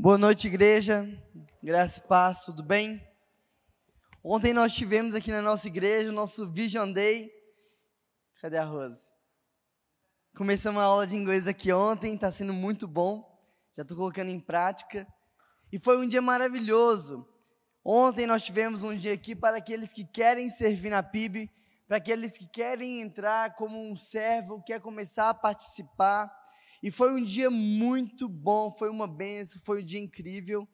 Boa noite, igreja. Graça e paz, tudo bem? Ontem nós tivemos aqui na nossa igreja o nosso Vision Day. Cadê a Rose? Começamos a aula de inglês aqui ontem, está sendo muito bom. Já estou colocando em prática. E foi um dia maravilhoso. Ontem nós tivemos um dia aqui para aqueles que querem servir na PIB, para aqueles que querem entrar como um servo, quer começar a participar. E foi um dia muito bom, foi uma benção, foi um dia incrível.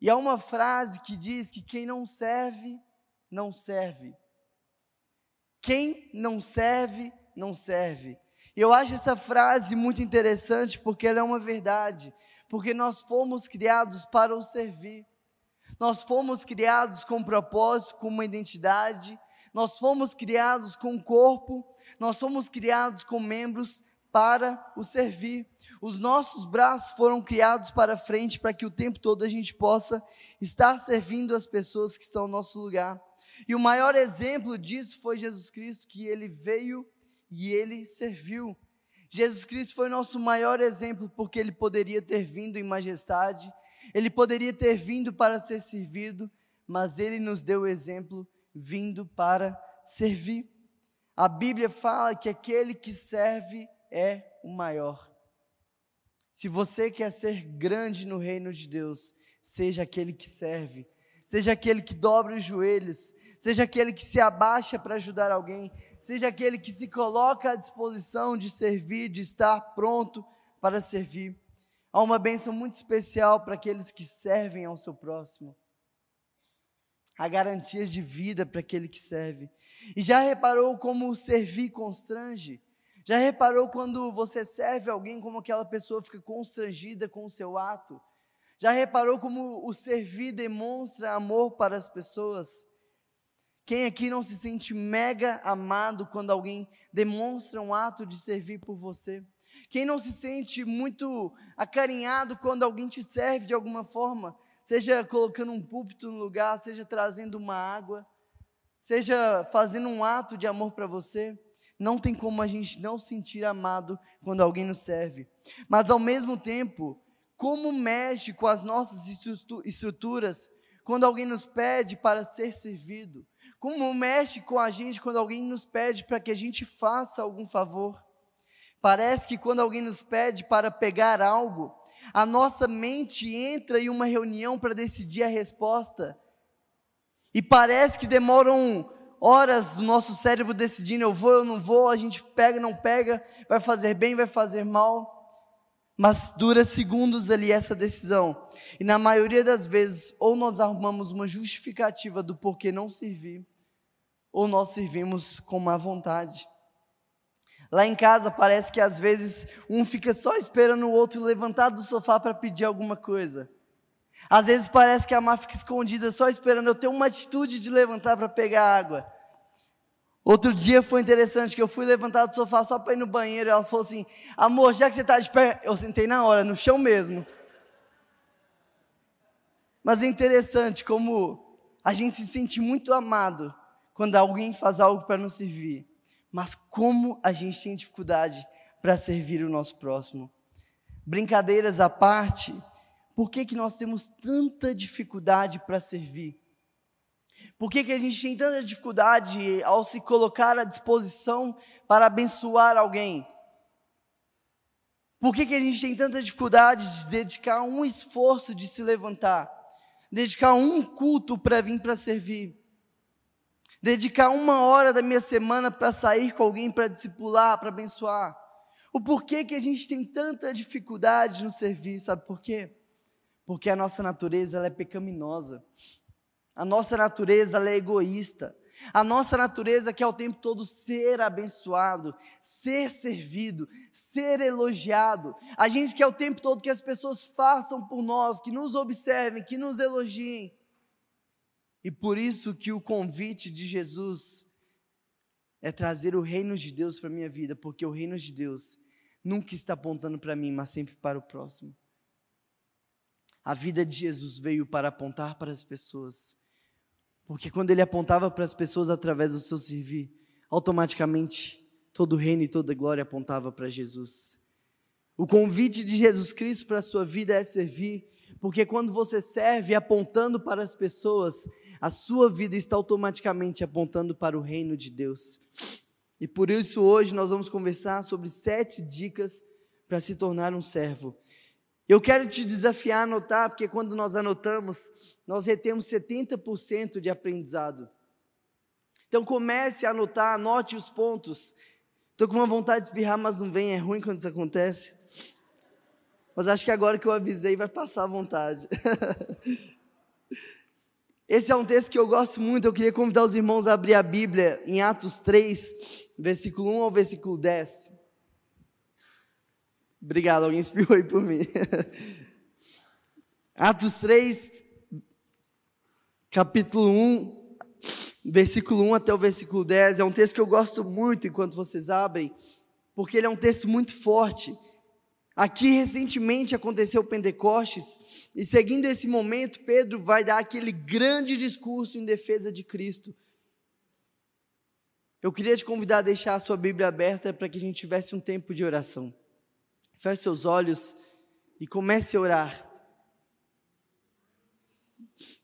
E há uma frase que diz que quem não serve, não serve. Quem não serve, não serve. E eu acho essa frase muito interessante porque ela é uma verdade. Porque nós fomos criados para o servir. Nós fomos criados com um propósito, com uma identidade. Nós fomos criados com um corpo. Nós fomos criados com membros para o servir. Os nossos braços foram criados para frente para que o tempo todo a gente possa estar servindo as pessoas que estão no nosso lugar. E o maior exemplo disso foi Jesus Cristo, que ele veio e ele serviu. Jesus Cristo foi nosso maior exemplo porque ele poderia ter vindo em majestade, ele poderia ter vindo para ser servido, mas ele nos deu o exemplo vindo para servir. A Bíblia fala que aquele que serve é o maior. Se você quer ser grande no reino de Deus, seja aquele que serve, seja aquele que dobra os joelhos, seja aquele que se abaixa para ajudar alguém, seja aquele que se coloca à disposição de servir, de estar pronto para servir. Há uma bênção muito especial para aqueles que servem ao seu próximo. Há garantias de vida para aquele que serve. E já reparou como servir constrange? Já reparou quando você serve alguém como aquela pessoa fica constrangida com o seu ato? Já reparou como o servir demonstra amor para as pessoas? Quem aqui não se sente mega amado quando alguém demonstra um ato de servir por você? Quem não se sente muito acarinhado quando alguém te serve de alguma forma? Seja colocando um púlpito no lugar, seja trazendo uma água, seja fazendo um ato de amor para você? Não tem como a gente não sentir amado quando alguém nos serve. Mas ao mesmo tempo, como mexe com as nossas estruturas quando alguém nos pede para ser servido? Como mexe com a gente quando alguém nos pede para que a gente faça algum favor? Parece que quando alguém nos pede para pegar algo, a nossa mente entra em uma reunião para decidir a resposta. E parece que demoram horas do nosso cérebro decidindo eu vou, eu não vou, a gente pega, não pega, vai fazer bem, vai fazer mal. Mas dura segundos ali essa decisão. E na maioria das vezes, ou nós arrumamos uma justificativa do porquê não servir, ou nós servimos com má vontade. Lá em casa parece que às vezes um fica só esperando o outro levantar do sofá para pedir alguma coisa. Às vezes parece que a Má fica escondida só esperando eu ter uma atitude de levantar para pegar água. Outro dia foi interessante que eu fui levantar do sofá só para ir no banheiro ela falou assim: Amor, já que você está de pé, eu sentei na hora, no chão mesmo. Mas é interessante como a gente se sente muito amado quando alguém faz algo para nos servir. Mas como a gente tem dificuldade para servir o nosso próximo. Brincadeiras à parte, por que, que nós temos tanta dificuldade para servir? Por que, que a gente tem tanta dificuldade ao se colocar à disposição para abençoar alguém? Por que, que a gente tem tanta dificuldade de dedicar um esforço de se levantar? Dedicar um culto para vir para servir? Dedicar uma hora da minha semana para sair com alguém para discipular, para abençoar? O porquê que a gente tem tanta dificuldade no servir, sabe por quê? Porque a nossa natureza ela é pecaminosa. A nossa natureza ela é egoísta. A nossa natureza quer o tempo todo ser abençoado, ser servido, ser elogiado. A gente quer o tempo todo que as pessoas façam por nós, que nos observem, que nos elogiem. E por isso que o convite de Jesus é trazer o reino de Deus para a minha vida, porque o reino de Deus nunca está apontando para mim, mas sempre para o próximo. A vida de Jesus veio para apontar para as pessoas. Porque quando ele apontava para as pessoas através do seu servir, automaticamente todo o reino e toda a glória apontava para Jesus. O convite de Jesus Cristo para a sua vida é servir, Porque quando você serve apontando para as pessoas, a sua vida está automaticamente apontando para o reino de Deus. E por isso hoje nós vamos conversar sobre sete dicas para se tornar um servo. Eu quero te desafiar a anotar, porque quando nós anotamos, nós retemos 70% de aprendizado. Então comece a anotar, anote os pontos. Estou com uma vontade de espirrar, mas não vem, é ruim quando isso acontece. Mas acho que agora que eu avisei vai passar a vontade. Esse é um texto que eu gosto muito. Eu queria convidar os irmãos a abrir a Bíblia em Atos 3, versículo 1 ao versículo 10. Obrigado, alguém espirrou aí por mim. Atos 3, capítulo 1, versículo 1 até o versículo 10. É um texto que eu gosto muito enquanto vocês abrem, porque ele é um texto muito forte. Aqui recentemente aconteceu Pentecostes, e seguindo esse momento, Pedro vai dar aquele grande discurso em defesa de Cristo. Eu queria te convidar a deixar a sua Bíblia aberta para que a gente tivesse um tempo de oração. Feche seus olhos e comece a orar.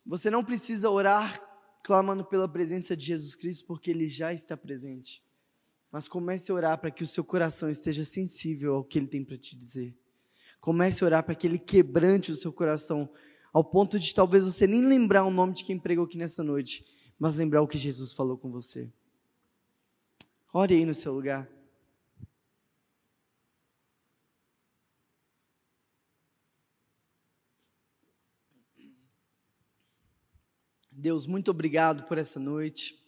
Você não precisa orar clamando pela presença de Jesus Cristo, porque Ele já está presente. Mas comece a orar para que o seu coração esteja sensível ao que Ele tem para te dizer. Comece a orar para que Ele quebrante o seu coração, ao ponto de talvez você nem lembrar o nome de quem pregou aqui nessa noite, mas lembrar o que Jesus falou com você. Ore aí no seu lugar. Deus, muito obrigado por essa noite.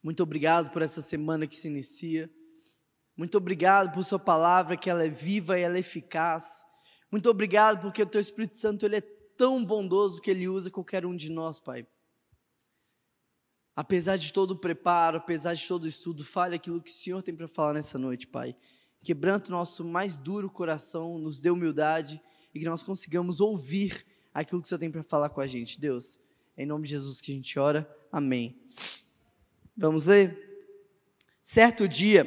Muito obrigado por essa semana que se inicia. Muito obrigado por sua palavra, que ela é viva e ela é eficaz. Muito obrigado porque o teu Espírito Santo ele é tão bondoso que ele usa qualquer um de nós, Pai. Apesar de todo o preparo, apesar de todo o estudo, fale aquilo que o Senhor tem para falar nessa noite, Pai. Quebrando o nosso mais duro coração, nos dê humildade e que nós consigamos ouvir aquilo que o Senhor tem para falar com a gente. Deus, em nome de Jesus que a gente ora. Amém. Vamos ler? Certo dia,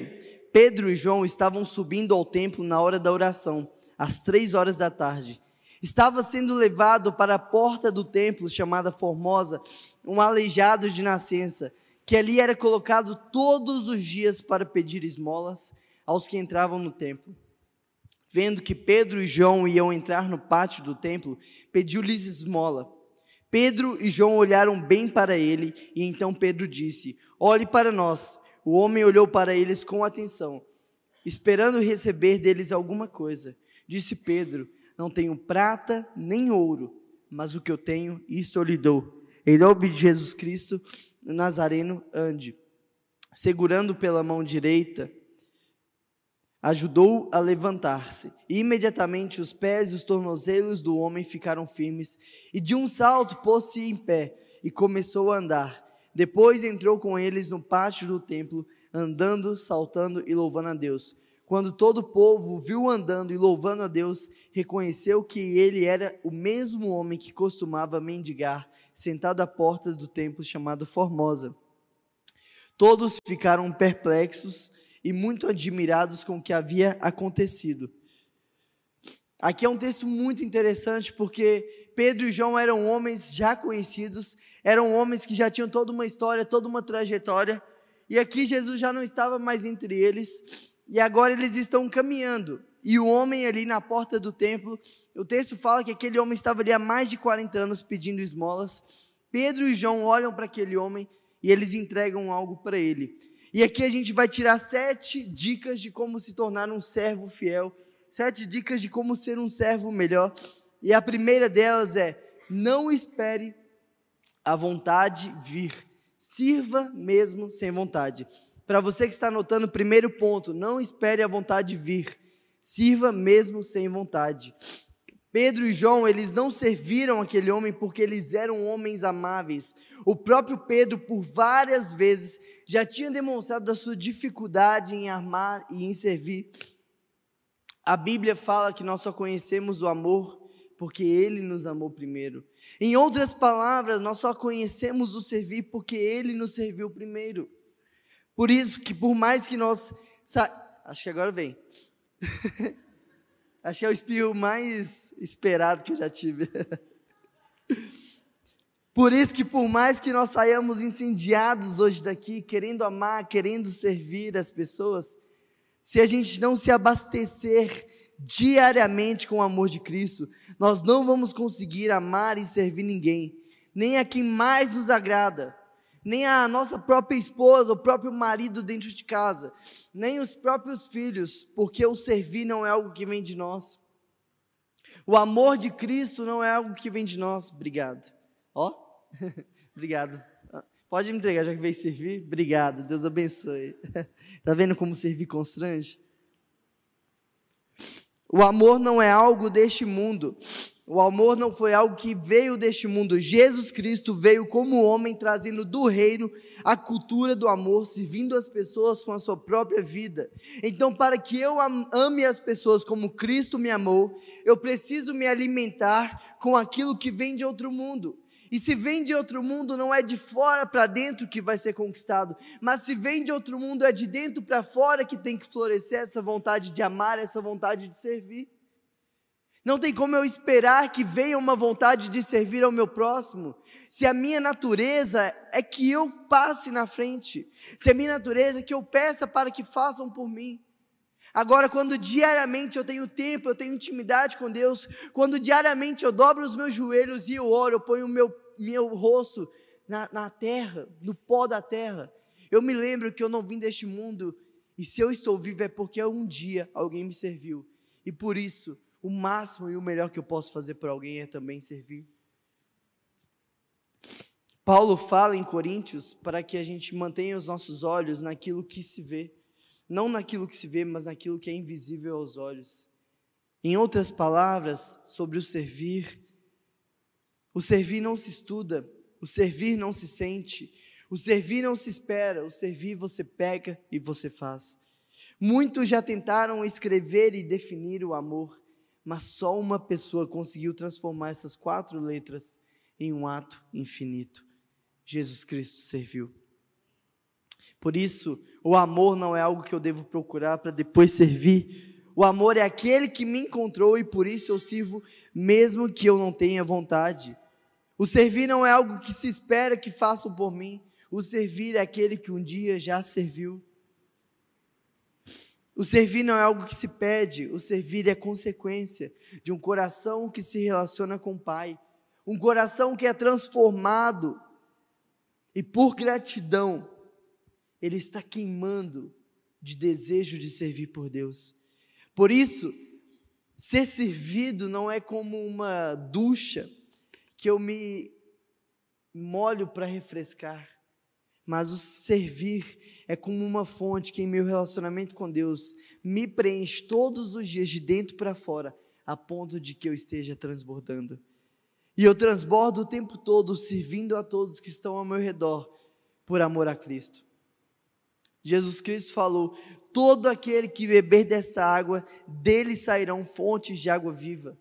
Pedro e João estavam subindo ao templo na hora da oração, às três horas da tarde. Estava sendo levado para a porta do templo, chamada Formosa, um aleijado de nascença, que ali era colocado todos os dias para pedir esmolas aos que entravam no templo. Vendo que Pedro e João iam entrar no pátio do templo, pediu-lhes esmola. Pedro e João olharam bem para ele, e então Pedro disse: Olhe para nós. O homem olhou para eles com atenção, esperando receber deles alguma coisa. Disse Pedro: Não tenho prata nem ouro, mas o que eu tenho, isso eu lhe dou. Em nome de Jesus Cristo, Nazareno, ande. Segurando pela mão direita, ajudou a levantar-se. Imediatamente os pés e os tornozelos do homem ficaram firmes, e de um salto pôs-se em pé e começou a andar. Depois entrou com eles no pátio do templo, andando, saltando e louvando a Deus. Quando todo o povo viu andando e louvando a Deus, reconheceu que ele era o mesmo homem que costumava mendigar, sentado à porta do templo chamado Formosa. Todos ficaram perplexos e muito admirados com o que havia acontecido. Aqui é um texto muito interessante porque Pedro e João eram homens já conhecidos, eram homens que já tinham toda uma história, toda uma trajetória, e aqui Jesus já não estava mais entre eles, e agora eles estão caminhando. E o homem ali na porta do templo, o texto fala que aquele homem estava ali há mais de 40 anos pedindo esmolas. Pedro e João olham para aquele homem e eles entregam algo para ele. E aqui a gente vai tirar sete dicas de como se tornar um servo fiel, sete dicas de como ser um servo melhor. E a primeira delas é: não espere a vontade vir, sirva mesmo sem vontade. Para você que está anotando, primeiro ponto: não espere a vontade vir, sirva mesmo sem vontade. Pedro e João, eles não serviram aquele homem porque eles eram homens amáveis. O próprio Pedro, por várias vezes, já tinha demonstrado a sua dificuldade em armar e em servir. A Bíblia fala que nós só conhecemos o amor porque ele nos amou primeiro. Em outras palavras, nós só conhecemos o servir porque ele nos serviu primeiro. Por isso que por mais que nós acho que agora vem. Acho que é o espirro mais esperado que eu já tive. Por isso que por mais que nós saiamos incendiados hoje daqui, querendo amar, querendo servir as pessoas, se a gente não se abastecer diariamente com o amor de Cristo, nós não vamos conseguir amar e servir ninguém, nem a quem mais nos agrada, nem a nossa própria esposa, o próprio marido dentro de casa, nem os próprios filhos, porque o servir não é algo que vem de nós. O amor de Cristo não é algo que vem de nós. Obrigado. Ó, obrigado. Pode me entregar, já que veio servir? Obrigado, Deus abençoe. Está vendo como servir constrange? O amor não é algo deste mundo. O amor não foi algo que veio deste mundo. Jesus Cristo veio como homem, trazendo do reino a cultura do amor, servindo as pessoas com a sua própria vida. Então, para que eu ame as pessoas como Cristo me amou, eu preciso me alimentar com aquilo que vem de outro mundo. E se vem de outro mundo, não é de fora para dentro que vai ser conquistado, mas se vem de outro mundo, é de dentro para fora que tem que florescer essa vontade de amar, essa vontade de servir. Não tem como eu esperar que venha uma vontade de servir ao meu próximo, se a minha natureza é que eu passe na frente, se a minha natureza é que eu peça para que façam por mim. Agora, quando diariamente eu tenho tempo, eu tenho intimidade com Deus, quando diariamente eu dobro os meus joelhos e eu oro, eu ponho o meu meu rosto na, na terra, no pó da terra. Eu me lembro que eu não vim deste mundo, e se eu estou vivo é porque um dia alguém me serviu. E por isso, o máximo e o melhor que eu posso fazer por alguém é também servir. Paulo fala em Coríntios para que a gente mantenha os nossos olhos naquilo que se vê, não naquilo que se vê, mas naquilo que é invisível aos olhos. Em outras palavras, sobre o servir, o servir não se estuda, o servir não se sente, o servir não se espera, o servir você pega e você faz. Muitos já tentaram escrever e definir o amor, mas só uma pessoa conseguiu transformar essas quatro letras em um ato infinito. Jesus Cristo serviu. Por isso, o amor não é algo que eu devo procurar para depois servir. O amor é aquele que me encontrou e por isso eu sirvo, mesmo que eu não tenha vontade. O servir não é algo que se espera que façam por mim. O servir é aquele que um dia já serviu. O servir não é algo que se pede, o servir é consequência de um coração que se relaciona com o Pai, um coração que é transformado e por gratidão ele está queimando de desejo de servir por Deus. Por isso, ser servido não é como uma ducha que eu me molho para refrescar, mas o servir é como uma fonte que em meu relacionamento com Deus me preenche todos os dias de dentro para fora, a ponto de que eu esteja transbordando. E eu transbordo o tempo todo servindo a todos que estão ao meu redor por amor a Cristo. Jesus Cristo falou: todo aquele que beber dessa água, dele sairão fontes de água viva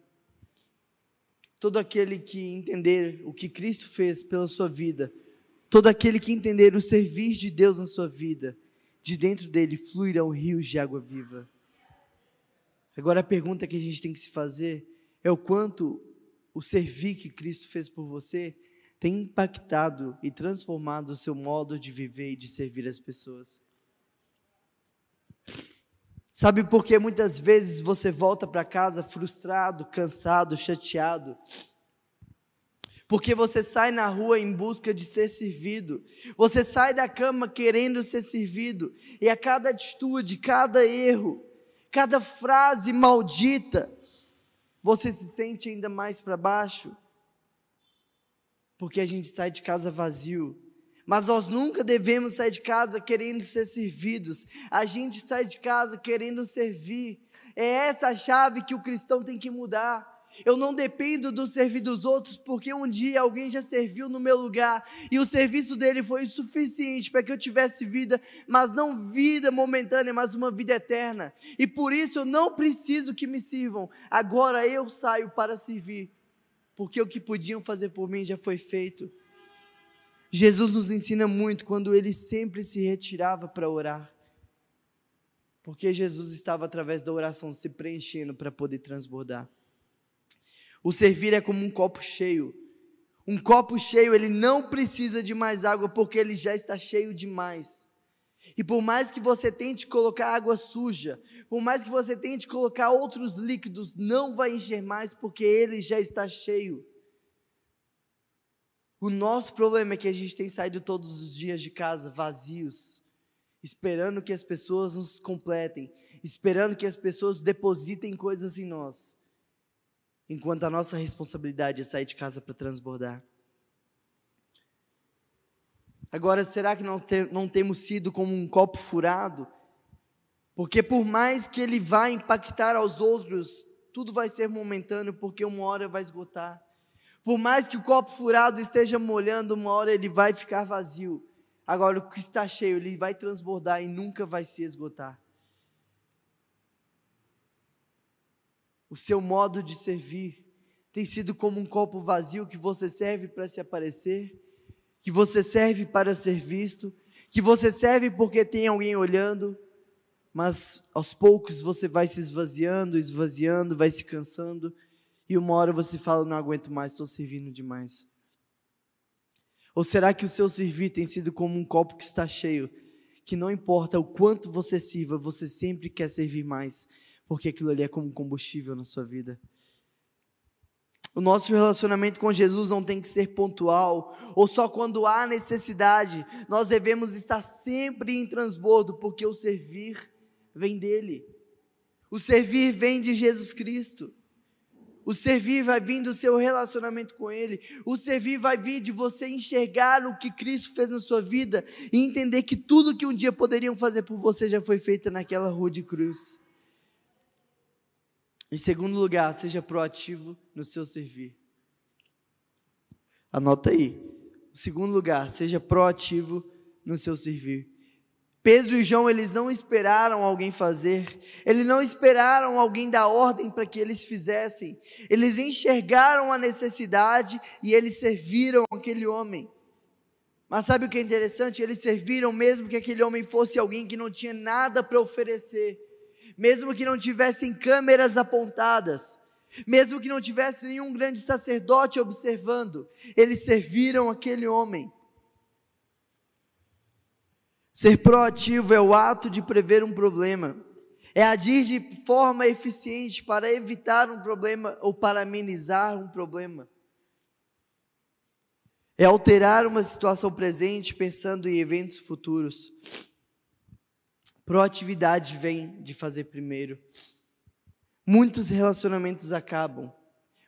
todo aquele que entender o que Cristo fez pela sua vida, todo aquele que entender o servir de Deus na sua vida, de dentro dele fluirão rios de água viva. Agora a pergunta que a gente tem que se fazer é o quanto o servir que Cristo fez por você tem impactado e transformado o seu modo de viver e de servir as pessoas. Sabe por que muitas vezes você volta para casa frustrado, cansado, chateado? Porque você sai na rua em busca de ser servido. Você sai da cama querendo ser servido. E a cada atitude, cada erro, cada frase maldita, você se sente ainda mais para baixo. Porque a gente sai de casa vazio, mas nós nunca devemos sair de casa querendo ser servidos. A gente sai de casa querendo servir. É essa a chave que o cristão tem que mudar. Eu não dependo do servir dos outros, porque um dia alguém já serviu no meu lugar e o serviço dele foi suficiente para que eu tivesse vida, mas não vida momentânea, mas uma vida eterna. E por isso eu não preciso que me sirvam. Agora eu saio para servir, porque o que podiam fazer por mim já foi feito. Jesus nos ensina muito quando ele sempre se retirava para orar. Porque Jesus estava através da oração se preenchendo para poder transbordar. O servir é como um copo cheio. Um copo cheio, ele não precisa de mais água porque ele já está cheio demais. E por mais que você tente colocar água suja, por mais que você tente colocar outros líquidos, não vai encher mais porque ele já está cheio. O nosso problema é que a gente tem saído todos os dias de casa vazios, esperando que as pessoas nos completem, esperando que as pessoas depositem coisas em nós, enquanto a nossa responsabilidade é sair de casa para transbordar. Agora, será que nós não temos sido como um copo furado? Porque por mais que ele vá impactar aos outros, tudo vai ser momentâneo, porque uma hora vai esgotar. Por mais que o copo furado esteja molhando, uma hora ele vai ficar vazio. Agora, o que está cheio, ele vai transbordar e nunca vai se esgotar. O seu modo de servir tem sido como um copo vazio que você serve para se aparecer, que você serve para ser visto, que você serve porque tem alguém olhando, mas aos poucos você vai se esvaziando, esvaziando, vai se cansando e uma hora você fala: não aguento mais, estou servindo demais? Ou será que o seu servir tem sido como um copo que está cheio, que não importa o quanto você sirva, você sempre quer servir mais, porque aquilo ali é como combustível na sua vida? O nosso relacionamento com Jesus não tem que ser pontual ou só quando há necessidade. Nós devemos estar sempre em transbordo, porque o servir vem dele. O servir vem de Jesus Cristo. O servir vai vir do seu relacionamento com Ele. O servir vai vir de você enxergar o que Cristo fez na sua vida e entender que tudo que um dia poderiam fazer por você já foi feito naquela rua de cruz. Em segundo lugar, seja proativo no seu servir. Anota aí. Em segundo lugar, seja proativo no seu servir. Pedro e João, eles não esperaram alguém fazer, eles não esperaram alguém dar ordem para que eles fizessem, eles enxergaram a necessidade e eles serviram aquele homem. Mas sabe o que é interessante? Eles serviram mesmo que aquele homem fosse alguém que não tinha nada para oferecer, mesmo que não tivessem câmeras apontadas, mesmo que não tivesse nenhum grande sacerdote observando, eles serviram aquele homem. Ser proativo é o ato de prever um problema, é agir de forma eficiente para evitar um problema ou para amenizar um problema. É alterar uma situação presente pensando em eventos futuros. Proatividade vem de fazer primeiro. Muitos relacionamentos acabam,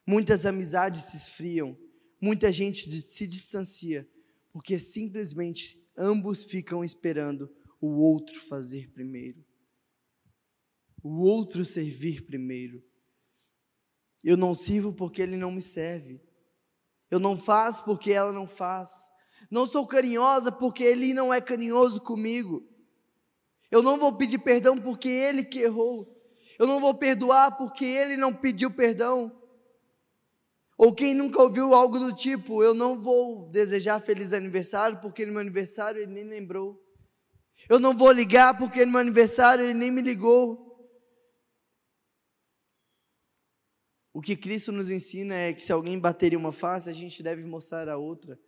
muitas amizades se esfriam, muita gente se distancia, porque simplesmente ambos ficam esperando o outro fazer primeiro, o outro servir primeiro. Eu não sirvo porque ele não me serve, eu não faço porque ela não faz, não sou carinhosa porque ele não é carinhoso comigo, eu não vou pedir perdão porque ele que errou, eu não vou perdoar porque ele não pediu perdão. Ou quem nunca ouviu algo do tipo, eu não vou desejar feliz aniversário porque no meu aniversário ele nem lembrou. Eu não vou ligar porque no meu aniversário ele nem me ligou. O que Cristo nos ensina é que se alguém bater em uma face, a gente deve mostrar a outra.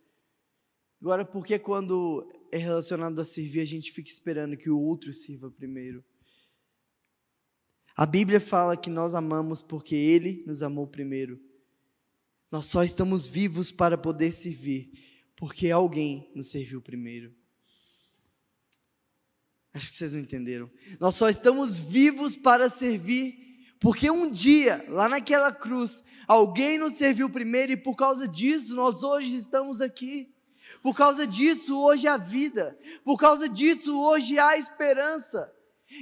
Agora, por que quando é relacionado a servir, a gente fica esperando que o outro sirva primeiro? A Bíblia fala que nós amamos porque Ele nos amou primeiro. Nós só estamos vivos para poder servir, porque alguém nos serviu primeiro. Acho que vocês não entenderam. Nós só estamos vivos para servir, porque um dia, lá naquela cruz, alguém nos serviu primeiro e por causa disso nós hoje estamos aqui. Por causa disso hoje há vida. Por causa disso hoje há esperança.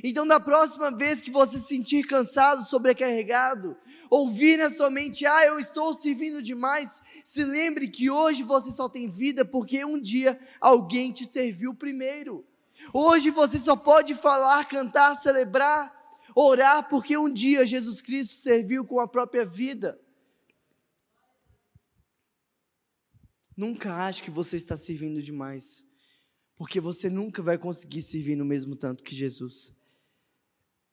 Então, da próxima vez que você se sentir cansado, sobrecarregado, ouvir na sua mente, ah, eu estou servindo demais, se lembre que hoje você só tem vida porque um dia alguém te serviu primeiro. Hoje você só pode falar, cantar, celebrar, orar, porque um dia Jesus Cristo serviu com a própria vida. Nunca ache que você está servindo demais, porque você nunca vai conseguir servir no mesmo tanto que Jesus.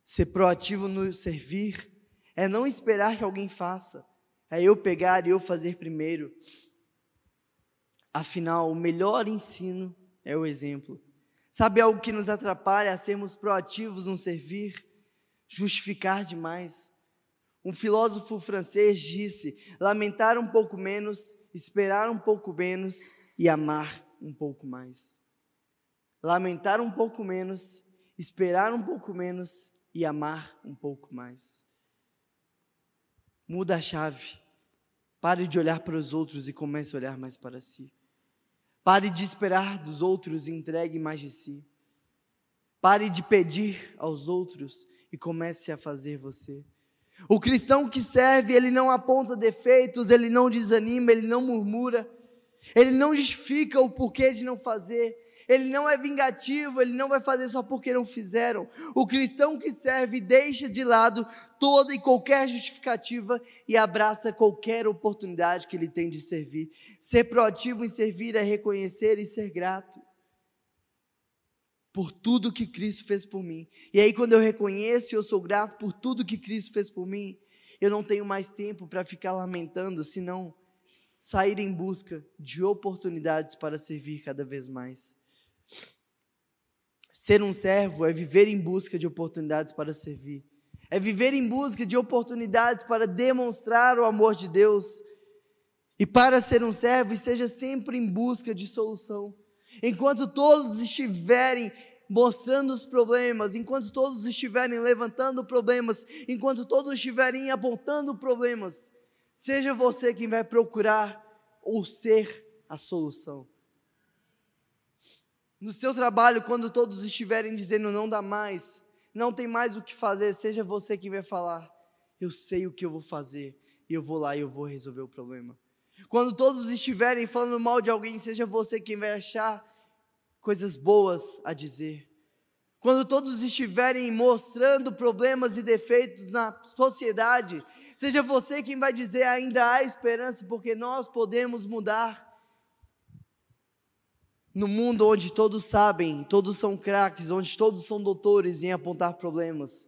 Ser proativo no servir é não esperar que alguém faça, é eu pegar e eu fazer primeiro. Afinal, o melhor ensino é o exemplo. Sabe algo que nos atrapalha a sermos proativos no servir? Justificar demais. Um filósofo francês disse: lamentar um pouco menos, esperar um pouco menos e amar um pouco mais. Lamentar um pouco menos, esperar um pouco menos e amar um pouco mais. Muda a chave. Pare de olhar para os outros e comece a olhar mais para si. Pare de esperar dos outros e entregue mais de si. Pare de pedir aos outros e comece a fazer você. O cristão que serve, ele não aponta defeitos, ele não desanima, ele não murmura, ele não justifica o porquê de não fazer, ele não é vingativo, ele não vai fazer só porque não fizeram. O cristão que serve deixa de lado toda e qualquer justificativa e abraça qualquer oportunidade que ele tem de servir. Ser proativo em servir é reconhecer e ser grato por tudo que Cristo fez por mim. E aí, quando eu reconheço e eu sou grato por tudo que Cristo fez por mim, eu não tenho mais tempo para ficar lamentando, senão sair em busca de oportunidades para servir cada vez mais. Ser um servo é viver em busca de oportunidades para servir, é viver em busca de oportunidades para demonstrar o amor de Deus. E para ser um servo, esteja sempre em busca de solução. Enquanto todos estiverem mostrando os problemas, enquanto todos estiverem levantando problemas, enquanto todos estiverem apontando problemas, seja você quem vai procurar ou ser a solução. No seu trabalho, quando todos estiverem dizendo não dá mais, não tem mais o que fazer, seja você quem vai falar, eu sei o que eu vou fazer, e eu vou lá e eu vou resolver o problema. Quando todos estiverem falando mal de alguém, seja você quem vai achar coisas boas a dizer. Quando todos estiverem mostrando problemas e defeitos na sociedade, seja você quem vai dizer ainda há esperança, porque nós podemos mudar. No mundo onde todos sabem, todos são craques, onde todos são doutores em apontar problemas,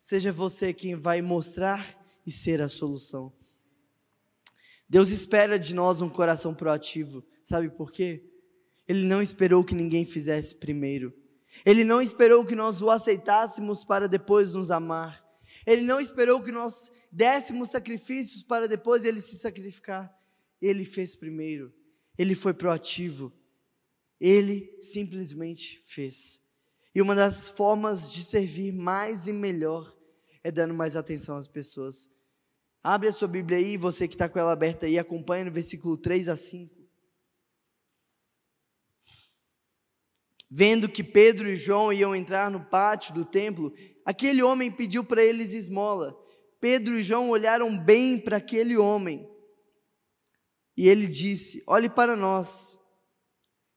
seja você quem vai mostrar e ser a solução. Deus espera de nós um coração proativo, sabe por quê? Ele não esperou que ninguém fizesse primeiro. Ele não esperou que nós o aceitássemos para depois nos amar. Ele não esperou que nós dessemos sacrifícios para depois ele se sacrificar. Ele fez primeiro. Ele foi proativo. Ele simplesmente fez. E uma das formas de servir mais e melhor é dando mais atenção às pessoas. Abre a sua Bíblia aí, você que está com ela aberta aí, acompanha no versículo 3 a 5. Vendo que Pedro e João iam entrar no pátio do templo, aquele homem pediu para eles esmola. Pedro e João olharam bem para aquele homem. E ele disse: Olhe para nós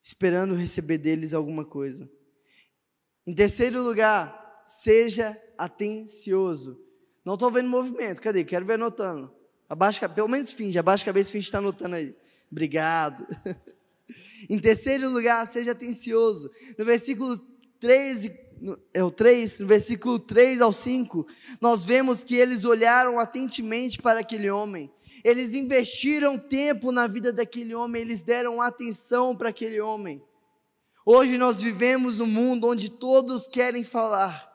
esperando receber deles alguma coisa. Em terceiro lugar, seja atencioso. Não estou vendo movimento, cadê? Quero ver anotando. Abaixa, pelo menos finge, abaixa a cabeça e finge estar tá anotando aí. Obrigado. em terceiro lugar, seja atencioso. No versículo 13, é o 3, no versículo 3 ao 5, nós vemos que eles olharam atentamente para aquele homem eles investiram tempo na vida daquele homem, eles deram atenção para aquele homem. Hoje nós vivemos num mundo onde todos querem falar,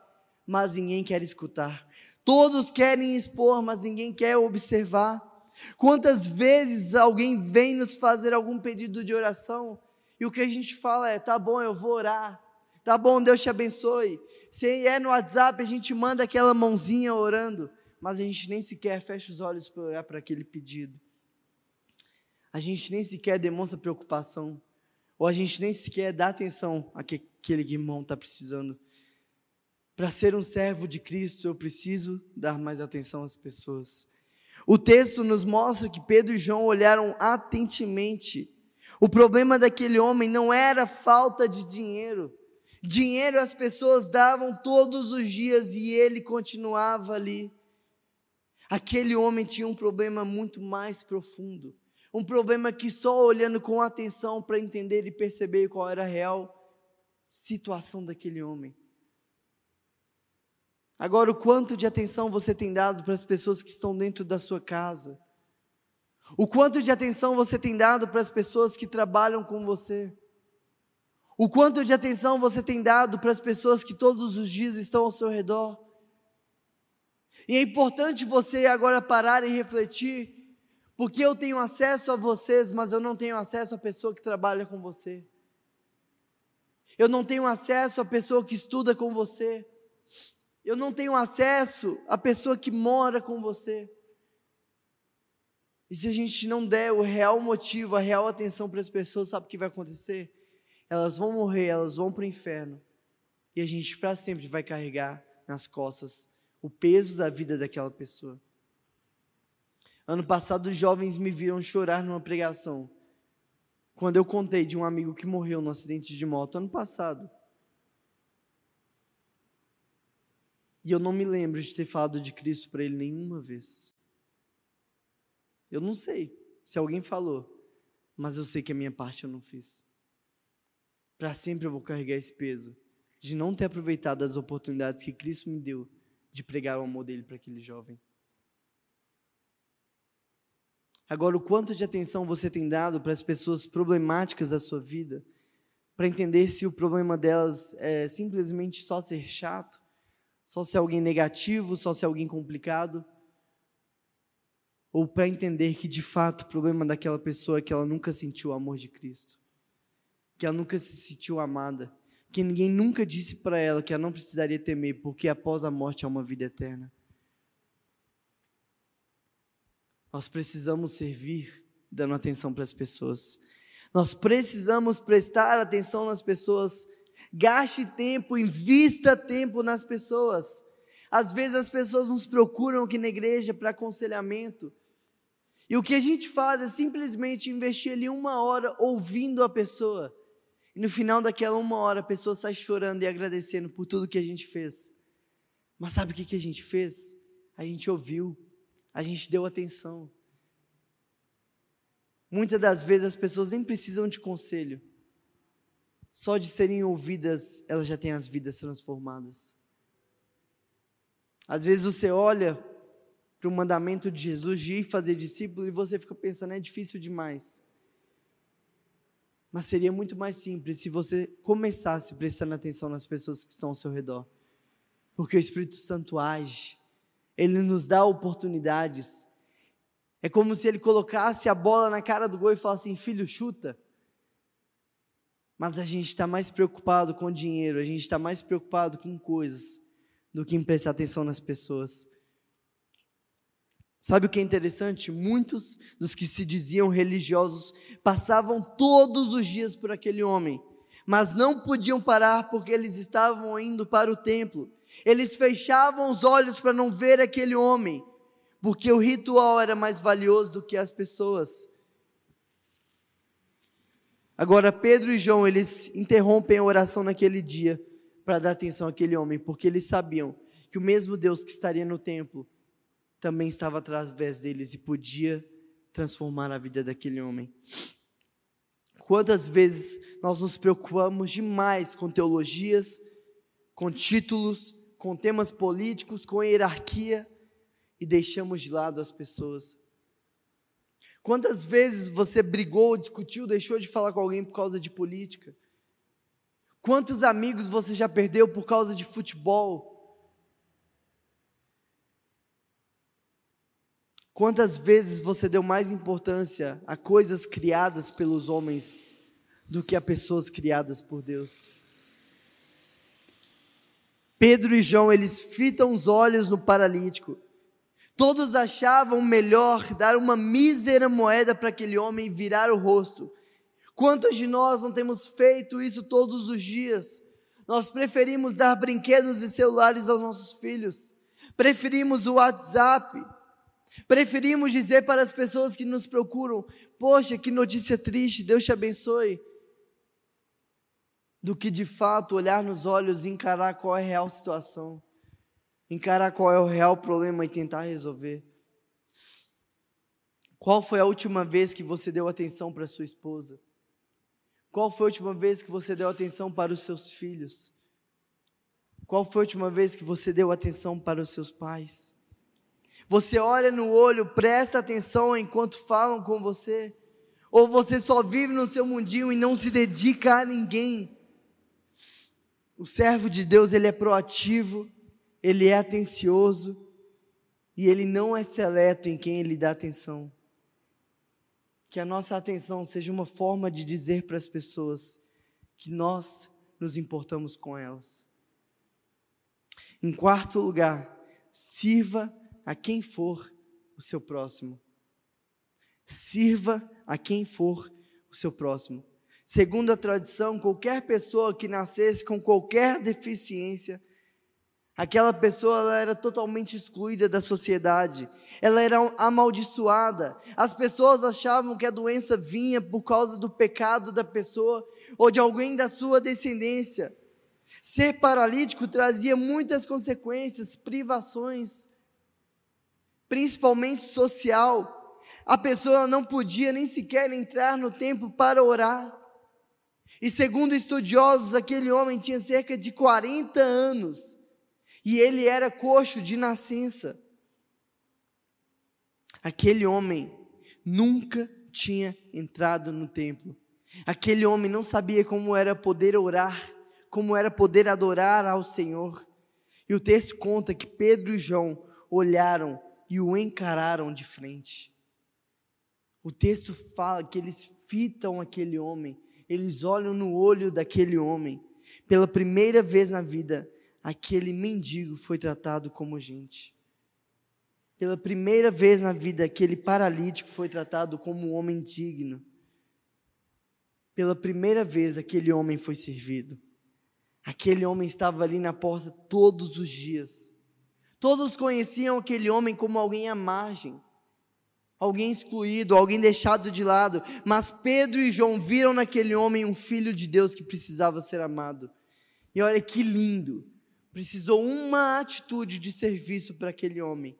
mas ninguém quer escutar. Todos querem expor, mas ninguém quer observar. Quantas vezes alguém vem nos fazer algum pedido de oração e o que a gente fala é: tá bom, eu vou orar. Tá bom, Deus te abençoe. Se é no WhatsApp, a gente manda aquela mãozinha orando mas a gente nem sequer fecha os olhos para olhar para aquele pedido. A gente nem sequer demonstra preocupação, ou a gente nem sequer dá atenção a que irmão está precisando. Para ser um servo de Cristo, eu preciso dar mais atenção às pessoas. O texto nos mostra que Pedro e João olharam atentamente. O problema daquele homem não era falta de dinheiro. Dinheiro as pessoas davam todos os dias e ele continuava ali. Aquele homem tinha um problema muito mais profundo. Um problema que só olhando com atenção para entender e perceber qual era a real situação daquele homem. Agora, o quanto de atenção você tem dado para as pessoas que estão dentro da sua casa? O quanto de atenção você tem dado para as pessoas que trabalham com você? O quanto de atenção você tem dado para as pessoas que todos os dias estão ao seu redor? E é importante você agora parar e refletir, porque eu tenho acesso a vocês, mas eu não tenho acesso à pessoa que trabalha com você. Eu não tenho acesso à pessoa que estuda com você. Eu não tenho acesso à pessoa que mora com você. E se a gente não der o real motivo, a real atenção para as pessoas, sabe o que vai acontecer? Elas vão morrer, elas vão para o inferno. E a gente para sempre vai carregar nas costas o peso da vida daquela pessoa. Ano passado, os jovens me viram chorar numa pregação. Quando eu contei de um amigo que morreu no acidente de moto ano passado. E eu não me lembro de ter falado de Cristo para ele nenhuma vez. Eu não sei se alguém falou, mas eu sei que a minha parte eu não fiz. Para sempre eu vou carregar esse peso de não ter aproveitado as oportunidades que Cristo me deu de pregar o amor dele para aquele jovem. Agora, o quanto de atenção você tem dado para as pessoas problemáticas da sua vida, para entender se o problema delas é simplesmente só ser chato, só ser alguém negativo, só ser alguém complicado, ou para entender que de fato o problema daquela pessoa é que ela nunca sentiu o amor de Cristo, que ela nunca se sentiu amada, que ninguém nunca disse para ela que ela não precisaria temer, porque após a morte há uma vida eterna. Nós precisamos servir dando atenção para as pessoas. Nós precisamos prestar atenção nas pessoas. Gaste tempo, invista tempo nas pessoas. Às vezes as pessoas nos procuram aqui na igreja para aconselhamento. E o que a gente faz é simplesmente investir ali uma hora ouvindo a pessoa. E no final daquela uma hora a pessoa sai chorando e agradecendo por tudo que a gente fez. Mas sabe o que, que a gente fez? A gente ouviu, a gente deu atenção. Muitas das vezes as pessoas nem precisam de conselho. Só de serem ouvidas, elas já têm as vidas transformadas. Às vezes você olha para o mandamento de Jesus de ir fazer discípulo e você fica pensando, é difícil demais. Mas seria muito mais simples se você começasse prestando atenção nas pessoas que estão ao seu redor. Porque o Espírito Santo age, ele nos dá oportunidades. É como se ele colocasse a bola na cara do gol e falasse assim: filho, chuta. Mas a gente está mais preocupado com dinheiro, a gente está mais preocupado com coisas do que em prestar atenção nas pessoas. Sabe o que é interessante? Muitos dos que se diziam religiosos passavam todos os dias por aquele homem, mas não podiam parar porque eles estavam indo para o templo. Eles fechavam os olhos para não ver aquele homem, porque o ritual era mais valioso do que as pessoas. Agora, Pedro e João, eles interrompem a oração naquele dia para dar atenção àquele homem, porque eles sabiam que o mesmo Deus que estaria no templo também estava através deles e podia transformar a vida daquele homem. Quantas vezes nós nos preocupamos demais com teologias, com títulos, com temas políticos, com hierarquia e deixamos de lado as pessoas? Quantas vezes você brigou, discutiu, deixou de falar com alguém por causa de política? Quantos amigos você já perdeu por causa de futebol? Quantas vezes você deu mais importância a coisas criadas pelos homens do que a pessoas criadas por Deus? Pedro e João, eles fitam os olhos no paralítico. Todos achavam melhor dar uma mísera moeda para aquele homem virar o rosto. Quantos de nós não temos feito isso todos os dias? Nós preferimos dar brinquedos e celulares aos nossos filhos. Preferimos o WhatsApp Preferimos dizer para as pessoas que nos procuram: Poxa, que notícia triste, Deus te abençoe. Do que de fato olhar nos olhos e encarar qual é a real situação, encarar qual é o real problema e tentar resolver. Qual foi a última vez que você deu atenção para sua esposa? Qual foi a última vez que você deu atenção para os seus filhos? Qual foi a última vez que você deu atenção para os seus pais? Você olha no olho, presta atenção enquanto falam com você? Ou você só vive no seu mundinho e não se dedica a ninguém? O servo de Deus, ele é proativo, ele é atencioso e ele não é seleto em quem ele dá atenção. Que a nossa atenção seja uma forma de dizer para as pessoas que nós nos importamos com elas. Em quarto lugar, sirva a quem for o seu próximo. Sirva a quem for o seu próximo. Segundo a tradição, qualquer pessoa que nascesse com qualquer deficiência, aquela pessoa era totalmente excluída da sociedade, ela era amaldiçoada. As pessoas achavam que a doença vinha por causa do pecado da pessoa ou de alguém da sua descendência. Ser paralítico trazia muitas consequências, privações, principalmente social. A pessoa não podia nem sequer entrar no templo para orar. E segundo estudiosos, aquele homem tinha cerca de 40 anos. E ele era coxo de nascença. Aquele homem nunca tinha entrado no templo. Aquele homem não sabia como era poder orar como era poder adorar ao Senhor. E o texto conta que Pedro e João olharam e o encararam de frente. O texto fala que eles fitam aquele homem, eles olham no olho daquele homem. Pela primeira vez na vida, aquele mendigo foi tratado como gente. Pela primeira vez na vida, aquele paralítico foi tratado como um homem digno. Pela primeira vez, aquele homem foi servido. Aquele homem estava ali na porta todos os dias. Todos conheciam aquele homem como alguém à margem, alguém excluído, alguém deixado de lado. Mas Pedro e João viram naquele homem um filho de Deus que precisava ser amado. E olha que lindo! Precisou uma atitude de serviço para aquele homem,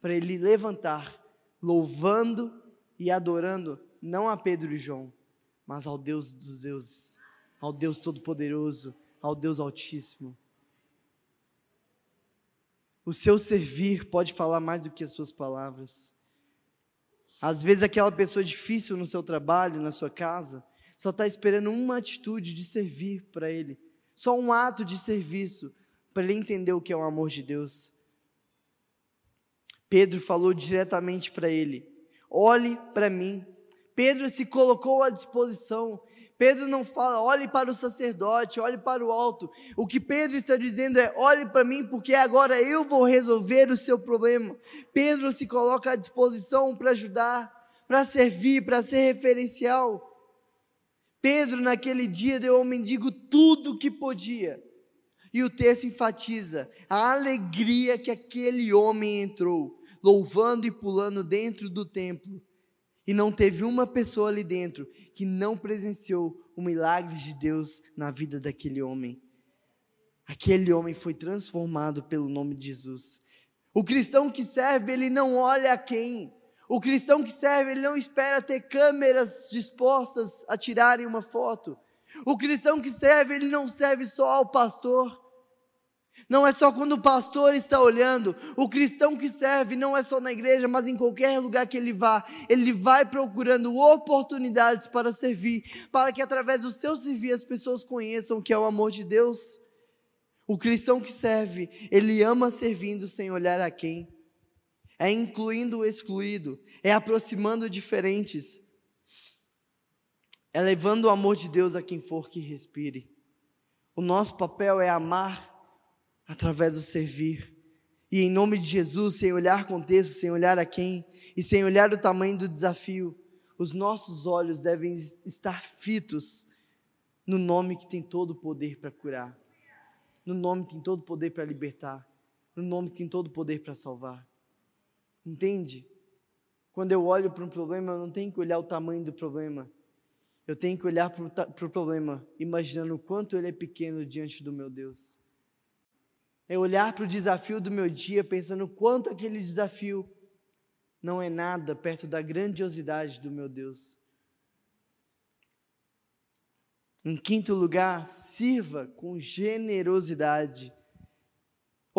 para ele levantar, louvando e adorando, não a Pedro e João, mas ao Deus dos deuses, ao Deus Todo-Poderoso ao Deus Altíssimo. O seu servir pode falar mais do que as suas palavras. Às vezes, aquela pessoa difícil no seu trabalho, na sua casa, só está esperando uma atitude de servir para ele, só um ato de serviço, para ele entender o que é o amor de Deus. Pedro falou diretamente para ele: olhe para mim. Pedro se colocou à disposição, Pedro não fala, olhe para o sacerdote, olhe para o alto. O que Pedro está dizendo é: olhe para mim, porque agora eu vou resolver o seu problema. Pedro se coloca à disposição para ajudar, para servir, para ser referencial. Pedro, naquele dia, deu ao mendigo tudo o que podia. E o texto enfatiza a alegria que aquele homem entrou, louvando e pulando dentro do templo e não teve uma pessoa ali dentro que não presenciou o milagre de Deus na vida daquele homem. Aquele homem foi transformado pelo nome de Jesus. O cristão que serve, ele não olha a quem. O cristão que serve, ele não espera ter câmeras dispostas a tirarem uma foto. O cristão que serve, ele não serve só ao pastor. Não é só quando o pastor está olhando. O cristão que serve não é só na igreja, mas em qualquer lugar que ele vá. Ele vai procurando oportunidades para servir, para que através do seu servir as pessoas conheçam o que é o amor de Deus. O cristão que serve, ele ama servindo sem olhar a quem. É incluindo o excluído, é aproximando diferentes, é levando o amor de Deus a quem for que respire. O nosso papel é amar através do servir. E em nome de Jesus, sem olhar contexto, sem olhar a quem, e sem olhar o tamanho do desafio, os nossos olhos devem estar fitos no nome que tem todo o poder para curar, no nome que tem todo o poder para libertar, no nome que tem todo o poder para salvar. Entende? Quando eu olho para um problema, eu não tenho que olhar o tamanho do problema, eu tenho que olhar para o pro problema, imaginando o quanto ele é pequeno diante do meu Deus é olhar para o desafio do meu dia pensando quanto aquele desafio não é nada perto da grandiosidade do meu Deus. Em quinto lugar, sirva com generosidade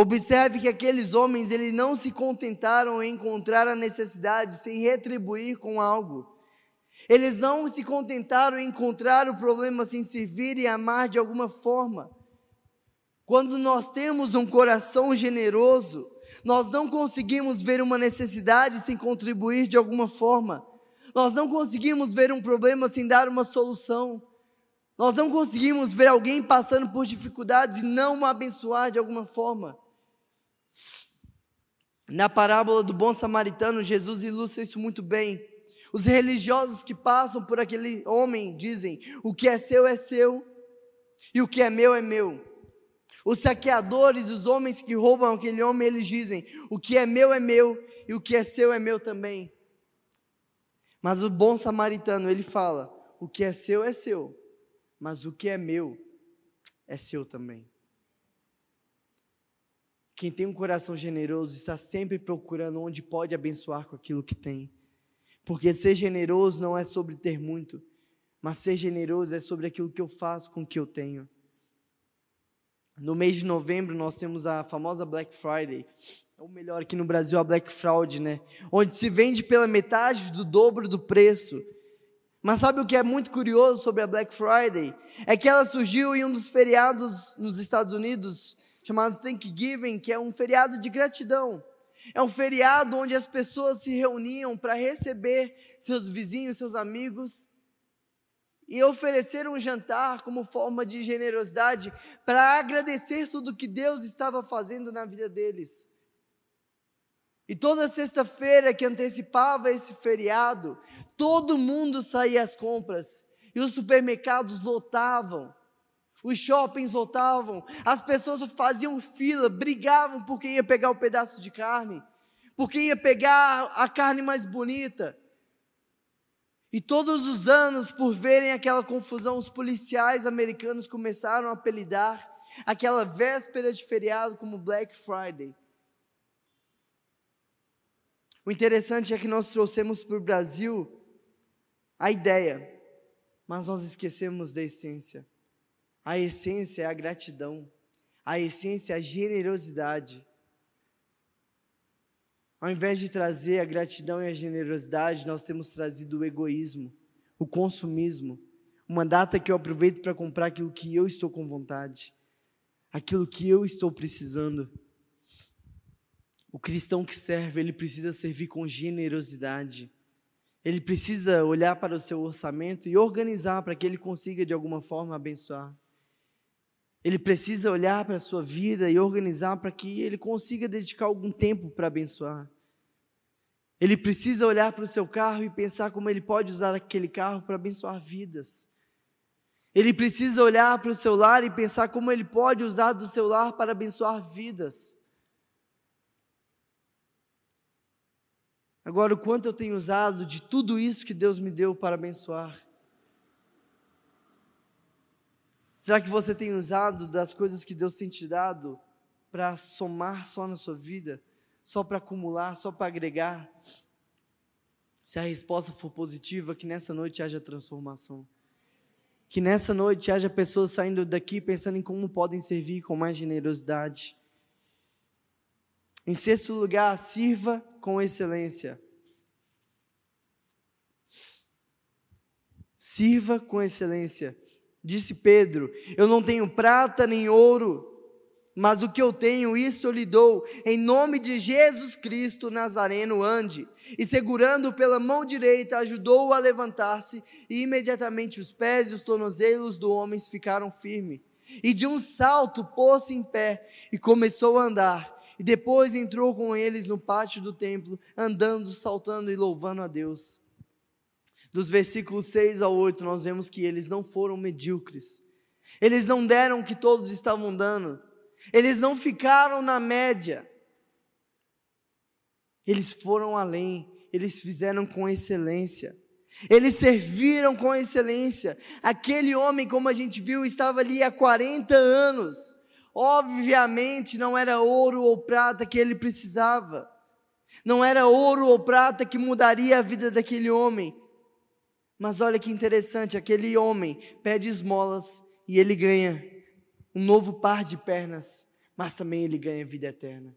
Observe que aqueles homens, eles não se contentaram em encontrar a necessidade sem retribuir com algo. Eles não se contentaram em encontrar o problema sem servir e amar de alguma forma. Quando nós temos um coração generoso, nós não conseguimos ver uma necessidade sem contribuir de alguma forma. Nós não conseguimos ver um problema sem dar uma solução. Nós não conseguimos ver alguém passando por dificuldades e não o abençoar de alguma forma. Na parábola do bom samaritano, Jesus ilustra isso muito bem. Os religiosos que passam por aquele homem dizem: o que é seu é seu, e o que é meu é meu. Os saqueadores, os homens que roubam aquele homem, eles dizem: o que é meu é meu, e o que é seu é meu também. Mas o bom samaritano, ele fala: o que é seu é seu, mas o que é meu é seu também. Quem tem um coração generoso está sempre procurando onde pode abençoar com aquilo que tem. Porque ser generoso não é sobre ter muito, mas ser generoso é sobre aquilo que eu faço com o que eu tenho. No mês de novembro nós temos a famosa Black Friday, ou melhor, aqui no Brasil a Black Fraud, né? Onde se vende pela metade do dobro do preço. Mas sabe o que é muito curioso sobre a Black Friday? É que ela surgiu em um dos feriados nos Estados Unidos chamado Thanksgiving, que é um feriado de gratidão. É um feriado onde as pessoas se reuniam para receber seus vizinhos, seus amigos e oferecer um jantar como forma de generosidade para agradecer tudo que Deus estava fazendo na vida deles. E toda sexta-feira que antecipava esse feriado, todo mundo saía às compras e os supermercados lotavam. Os shoppings lotavam, as pessoas faziam fila, brigavam por quem ia pegar o pedaço de carne, por quem ia pegar a carne mais bonita. E todos os anos, por verem aquela confusão, os policiais americanos começaram a apelidar aquela véspera de feriado como Black Friday. O interessante é que nós trouxemos para o Brasil a ideia, mas nós esquecemos da essência. A essência é a gratidão. A essência é a generosidade. Ao invés de trazer a gratidão e a generosidade, nós temos trazido o egoísmo, o consumismo, uma data que eu aproveito para comprar aquilo que eu estou com vontade, aquilo que eu estou precisando. O cristão que serve, ele precisa servir com generosidade. Ele precisa olhar para o seu orçamento e organizar para que ele consiga de alguma forma abençoar. Ele precisa olhar para a sua vida e organizar para que ele consiga dedicar algum tempo para abençoar. Ele precisa olhar para o seu carro e pensar como ele pode usar aquele carro para abençoar vidas. Ele precisa olhar para o seu lar e pensar como ele pode usar do seu lar para abençoar vidas. Agora, o quanto eu tenho usado de tudo isso que Deus me deu para abençoar? Será que você tem usado das coisas que Deus tem te dado para somar só na sua vida? Só para acumular, só para agregar? Se a resposta for positiva, que nessa noite haja transformação. Que nessa noite haja pessoas saindo daqui pensando em como podem servir com mais generosidade. Em sexto lugar, sirva com excelência. Sirva com excelência. Disse Pedro: Eu não tenho prata nem ouro, mas o que eu tenho, isso eu lhe dou. Em nome de Jesus Cristo Nazareno, ande. E segurando pela mão direita, ajudou-o a levantar-se, e imediatamente os pés e os tornozelos do homem ficaram firmes. E de um salto pôs-se em pé e começou a andar. E depois entrou com eles no pátio do templo, andando, saltando e louvando a Deus dos versículos 6 ao 8, nós vemos que eles não foram medíocres. Eles não deram o que todos estavam dando. Eles não ficaram na média. Eles foram além. Eles fizeram com excelência. Eles serviram com excelência. Aquele homem, como a gente viu, estava ali há 40 anos. Obviamente não era ouro ou prata que ele precisava. Não era ouro ou prata que mudaria a vida daquele homem. Mas olha que interessante, aquele homem pede esmolas e ele ganha um novo par de pernas. mas também ele ganha vida eterna.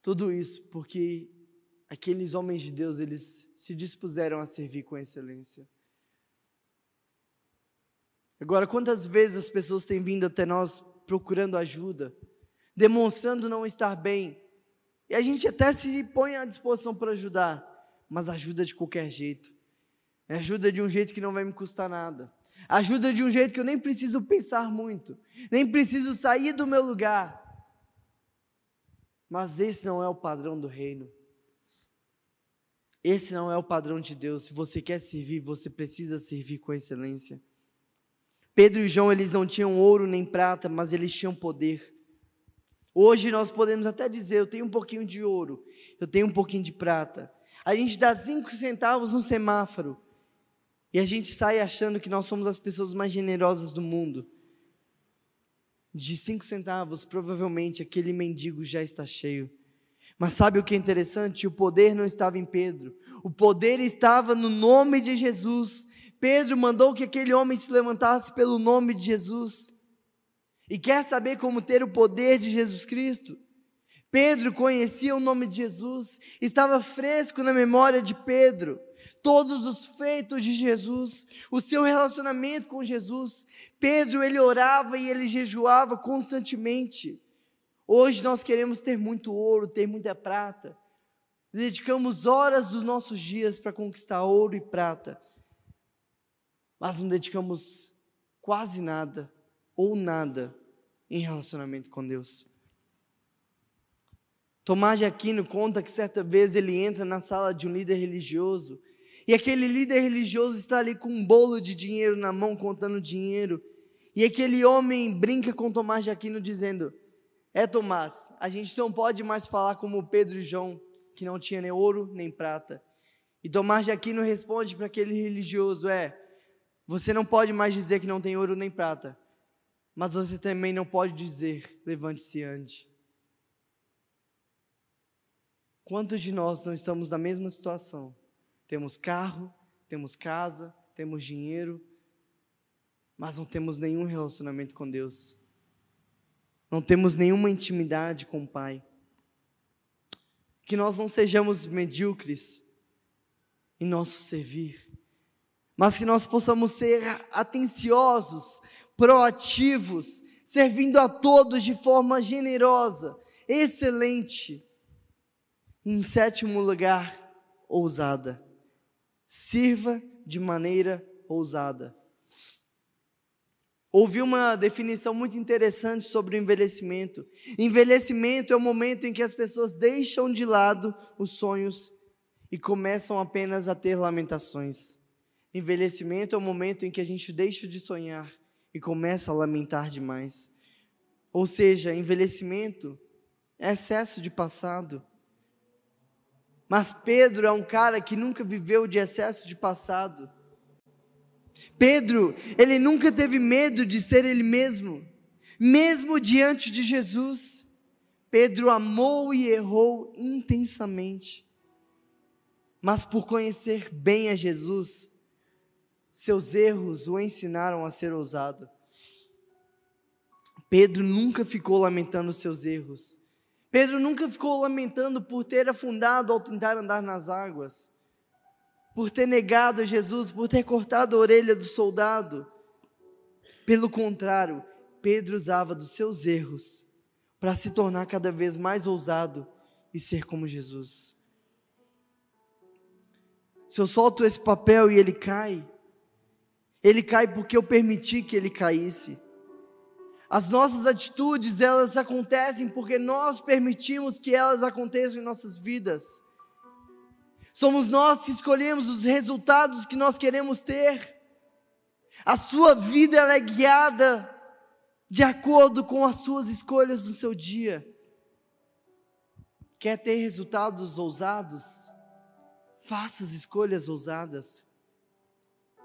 Tudo isso porque aqueles homens de Deus, eles se dispuseram a servir com excelência. Agora, quantas vezes as pessoas têm vindo até nós procurando ajuda, demonstrando não estar bem, e a gente até se põe à disposição para ajudar, mas ajuda de qualquer jeito. Ajuda de um jeito que não vai me custar nada. Ajuda de um jeito que eu nem preciso pensar muito, nem preciso sair do meu lugar. Mas esse não é o padrão do reino. Esse não é o padrão de Deus. Se você quer servir, você precisa servir com excelência. Pedro e João, eles não tinham ouro nem prata, mas eles tinham poder. Hoje nós podemos até dizer: eu tenho um pouquinho de ouro, eu tenho um pouquinho de prata. A gente dá cinco centavos no semáforo e a gente sai achando que nós somos as pessoas mais generosas do mundo. De cinco centavos, provavelmente aquele mendigo já está cheio. Mas sabe o que é interessante? O poder não estava em Pedro, o poder estava no nome de Jesus. Pedro mandou que aquele homem se levantasse pelo nome de Jesus. E quer saber como ter o poder de Jesus Cristo? Pedro conhecia o nome de Jesus, estava fresco na memória de Pedro todos os feitos de Jesus, o seu relacionamento com Jesus. Pedro, ele orava e ele jejuava constantemente. Hoje nós queremos ter muito ouro, ter muita prata. Dedicamos horas dos nossos dias para conquistar ouro e prata, mas não dedicamos quase nada ou nada em relacionamento com Deus. Tomás de Aquino conta que certa vez ele entra na sala de um líder religioso e aquele líder religioso está ali com um bolo de dinheiro na mão, contando dinheiro. E aquele homem brinca com Tomás de Aquino, dizendo: É, Tomás, a gente não pode mais falar como Pedro e João, que não tinha nem ouro nem prata. E Tomás de Aquino responde para aquele religioso: É, você não pode mais dizer que não tem ouro nem prata, mas você também não pode dizer: Levante-se e ande. Quantos de nós não estamos na mesma situação? Temos carro, temos casa, temos dinheiro, mas não temos nenhum relacionamento com Deus. Não temos nenhuma intimidade com o Pai. Que nós não sejamos medíocres em nosso servir, mas que nós possamos ser atenciosos, proativos, servindo a todos de forma generosa, excelente. Em sétimo lugar, ousada. Sirva de maneira ousada. Ouvi uma definição muito interessante sobre o envelhecimento. Envelhecimento é o momento em que as pessoas deixam de lado os sonhos e começam apenas a ter lamentações. Envelhecimento é o momento em que a gente deixa de sonhar e começa a lamentar demais. Ou seja, envelhecimento é excesso de passado, mas Pedro é um cara que nunca viveu de excesso de passado. Pedro, ele nunca teve medo de ser ele mesmo, mesmo diante de Jesus. Pedro amou e errou intensamente, mas por conhecer bem a Jesus, seus erros o ensinaram a ser ousado. Pedro nunca ficou lamentando seus erros, Pedro nunca ficou lamentando por ter afundado ao tentar andar nas águas, por ter negado a Jesus, por ter cortado a orelha do soldado. Pelo contrário, Pedro usava dos seus erros para se tornar cada vez mais ousado e ser como Jesus. Se eu solto esse papel e ele cai, ele cai porque eu permiti que ele caísse. As nossas atitudes, elas acontecem porque nós permitimos que elas aconteçam em nossas vidas. Somos nós que escolhemos os resultados que nós queremos ter. A sua vida ela é guiada de acordo com as suas escolhas no seu dia. Quer ter resultados ousados? Faça as escolhas ousadas.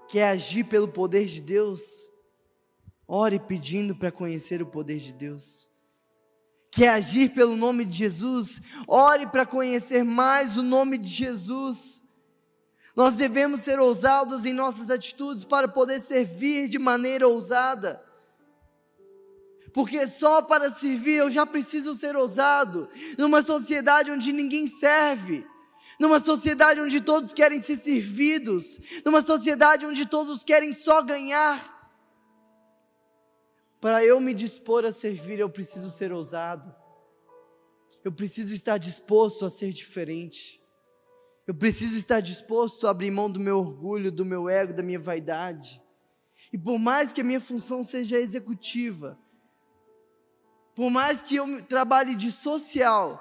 Quer agir pelo poder de Deus? Ore pedindo para conhecer o poder de Deus. Quer agir pelo nome de Jesus? Ore para conhecer mais o nome de Jesus. Nós devemos ser ousados em nossas atitudes para poder servir de maneira ousada. Porque só para servir eu já preciso ser ousado. Numa sociedade onde ninguém serve. Numa sociedade onde todos querem ser servidos. Numa sociedade onde todos querem só ganhar. Para eu me dispor a servir, eu preciso ser ousado. Eu preciso estar disposto a ser diferente. Eu preciso estar disposto a abrir mão do meu orgulho, do meu ego, da minha vaidade. E por mais que a minha função seja executiva, por mais que eu trabalhe de social,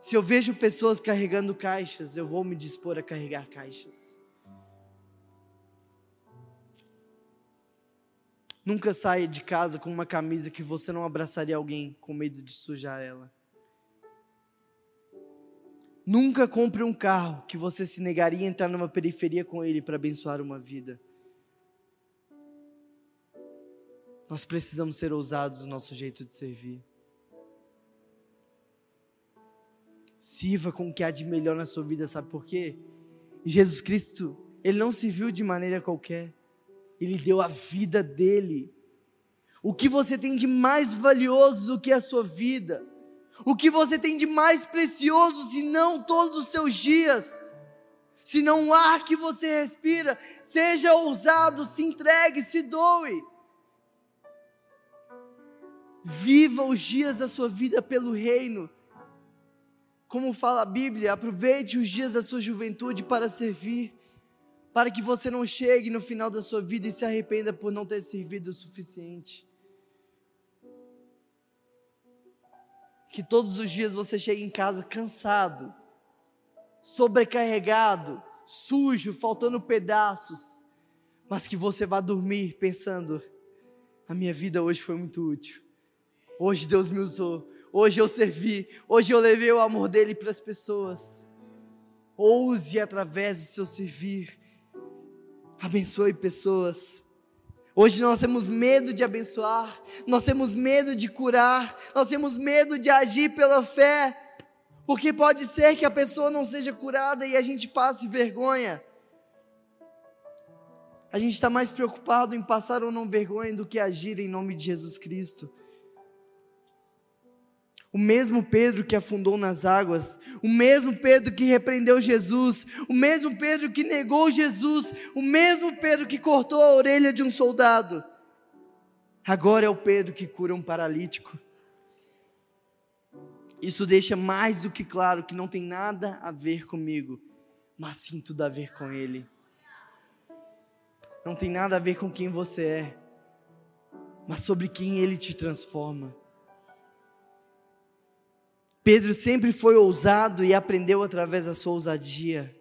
se eu vejo pessoas carregando caixas, eu vou me dispor a carregar caixas. Nunca saia de casa com uma camisa que você não abraçaria alguém com medo de sujar ela. Nunca compre um carro que você se negaria a entrar numa periferia com ele para abençoar uma vida. Nós precisamos ser ousados no nosso jeito de servir. Sirva com o que há de melhor na sua vida, sabe por quê? Jesus Cristo, ele não serviu de maneira qualquer. Ele deu a vida dele. O que você tem de mais valioso do que a sua vida? O que você tem de mais precioso, se não todos os seus dias? Se não o ar que você respira, seja ousado, se entregue, se doe. Viva os dias da sua vida pelo reino. Como fala a Bíblia, aproveite os dias da sua juventude para servir, para que você não chegue no final da sua vida e se arrependa por não ter servido o suficiente. Que todos os dias você chegue em casa cansado, sobrecarregado, sujo, faltando pedaços, mas que você vá dormir pensando: a minha vida hoje foi muito útil. Hoje Deus me usou. Hoje eu servi. Hoje eu levei o amor dele para as pessoas. Ouse através do seu servir. Abençoe pessoas. Hoje nós temos medo de abençoar, nós temos medo de curar, nós temos medo de agir pela fé, porque pode ser que a pessoa não seja curada e a gente passe vergonha. A gente está mais preocupado em passar ou não vergonha do que agir em nome de Jesus Cristo o mesmo Pedro que afundou nas águas, o mesmo Pedro que repreendeu Jesus, o mesmo Pedro que negou Jesus, o mesmo Pedro que cortou a orelha de um soldado, agora é o Pedro que cura um paralítico. Isso deixa mais do que claro que não tem nada a ver comigo, mas sim tudo a ver com Ele. Não tem nada a ver com quem você é, mas sobre quem Ele te transforma. Pedro sempre foi ousado e aprendeu através da sua ousadia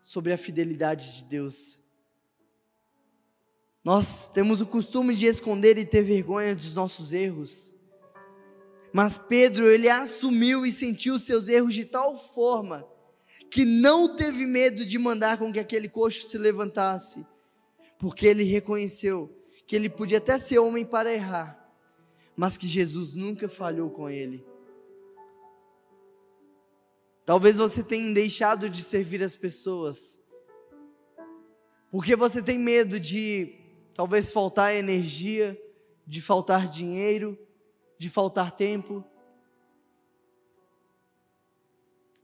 sobre a fidelidade de Deus. Nós temos o costume de esconder e ter vergonha dos nossos erros. Mas Pedro, ele assumiu e sentiu seus erros de tal forma que não teve medo de mandar com que aquele coxo se levantasse, porque ele reconheceu que ele podia até ser homem para errar, mas que Jesus nunca falhou com ele. Talvez você tenha deixado de servir as pessoas, porque você tem medo de talvez faltar energia, de faltar dinheiro, de faltar tempo.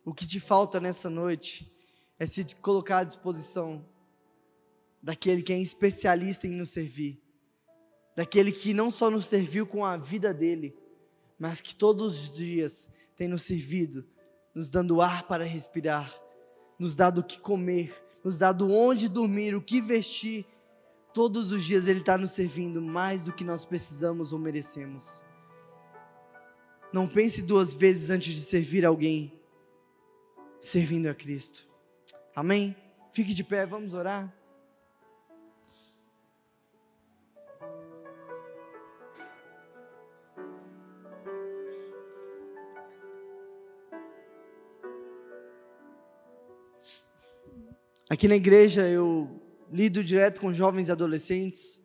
O que te falta nessa noite é se colocar à disposição daquele que é especialista em nos servir, daquele que não só nos serviu com a vida dele, mas que todos os dias tem nos servido nos dando ar para respirar, nos dando o que comer, nos dando onde dormir, o que vestir. Todos os dias Ele está nos servindo mais do que nós precisamos ou merecemos. Não pense duas vezes antes de servir alguém, servindo a Cristo. Amém? Fique de pé, vamos orar. Aqui na igreja eu lido direto com jovens e adolescentes.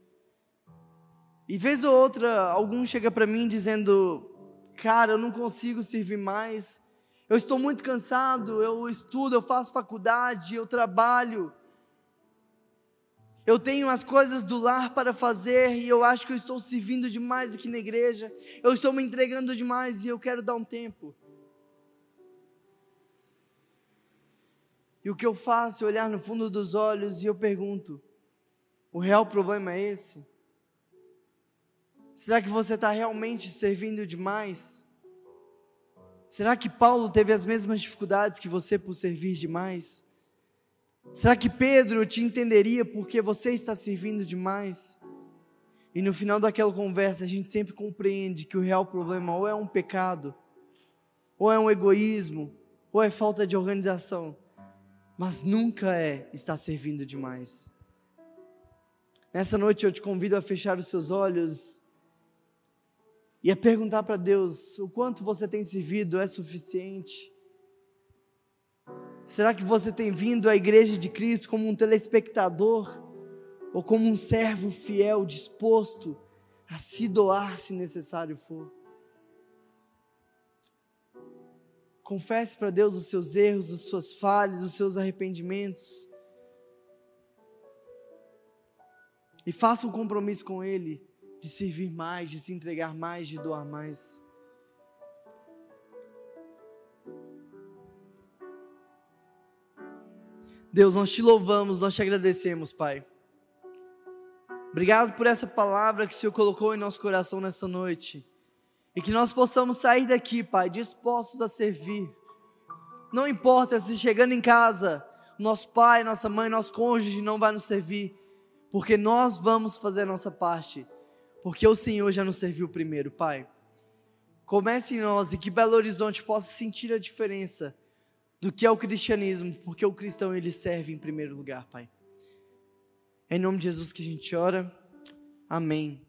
E vez ou outra, algum chega para mim dizendo: Cara, eu não consigo servir mais. Eu estou muito cansado. Eu estudo, eu faço faculdade, eu trabalho. Eu tenho as coisas do lar para fazer e eu acho que eu estou servindo demais aqui na igreja. Eu estou me entregando demais e eu quero dar um tempo. E o que eu faço é olhar no fundo dos olhos e eu pergunto: o real problema é esse? Será que você está realmente servindo demais? Será que Paulo teve as mesmas dificuldades que você por servir demais? Será que Pedro te entenderia porque você está servindo demais? E no final daquela conversa, a gente sempre compreende que o real problema ou é um pecado, ou é um egoísmo, ou é falta de organização, mas nunca é estar servindo demais. Nessa noite eu te convido a fechar os seus olhos e a perguntar para Deus: o quanto você tem servido é suficiente? Será que você tem vindo à igreja de Cristo como um telespectador ou como um servo fiel disposto a se doar se necessário for? Confesse para Deus os seus erros, as suas falhas, os seus arrependimentos. E faça um compromisso com Ele de servir mais, de se entregar mais, de doar mais. Deus, nós te louvamos, nós te agradecemos, Pai. Obrigado por essa palavra que o Senhor colocou em nosso coração nessa noite. E que nós possamos sair daqui, Pai, dispostos a servir. Não importa se chegando em casa, nosso pai, nossa mãe, nosso cônjuge não vai nos servir, porque nós vamos fazer a nossa parte, porque o Senhor já nos serviu primeiro, Pai. Comece em nós e que Belo Horizonte possa sentir a diferença do que é o cristianismo, porque o cristão ele serve em primeiro lugar, Pai. É em nome de Jesus que a gente ora. Amém.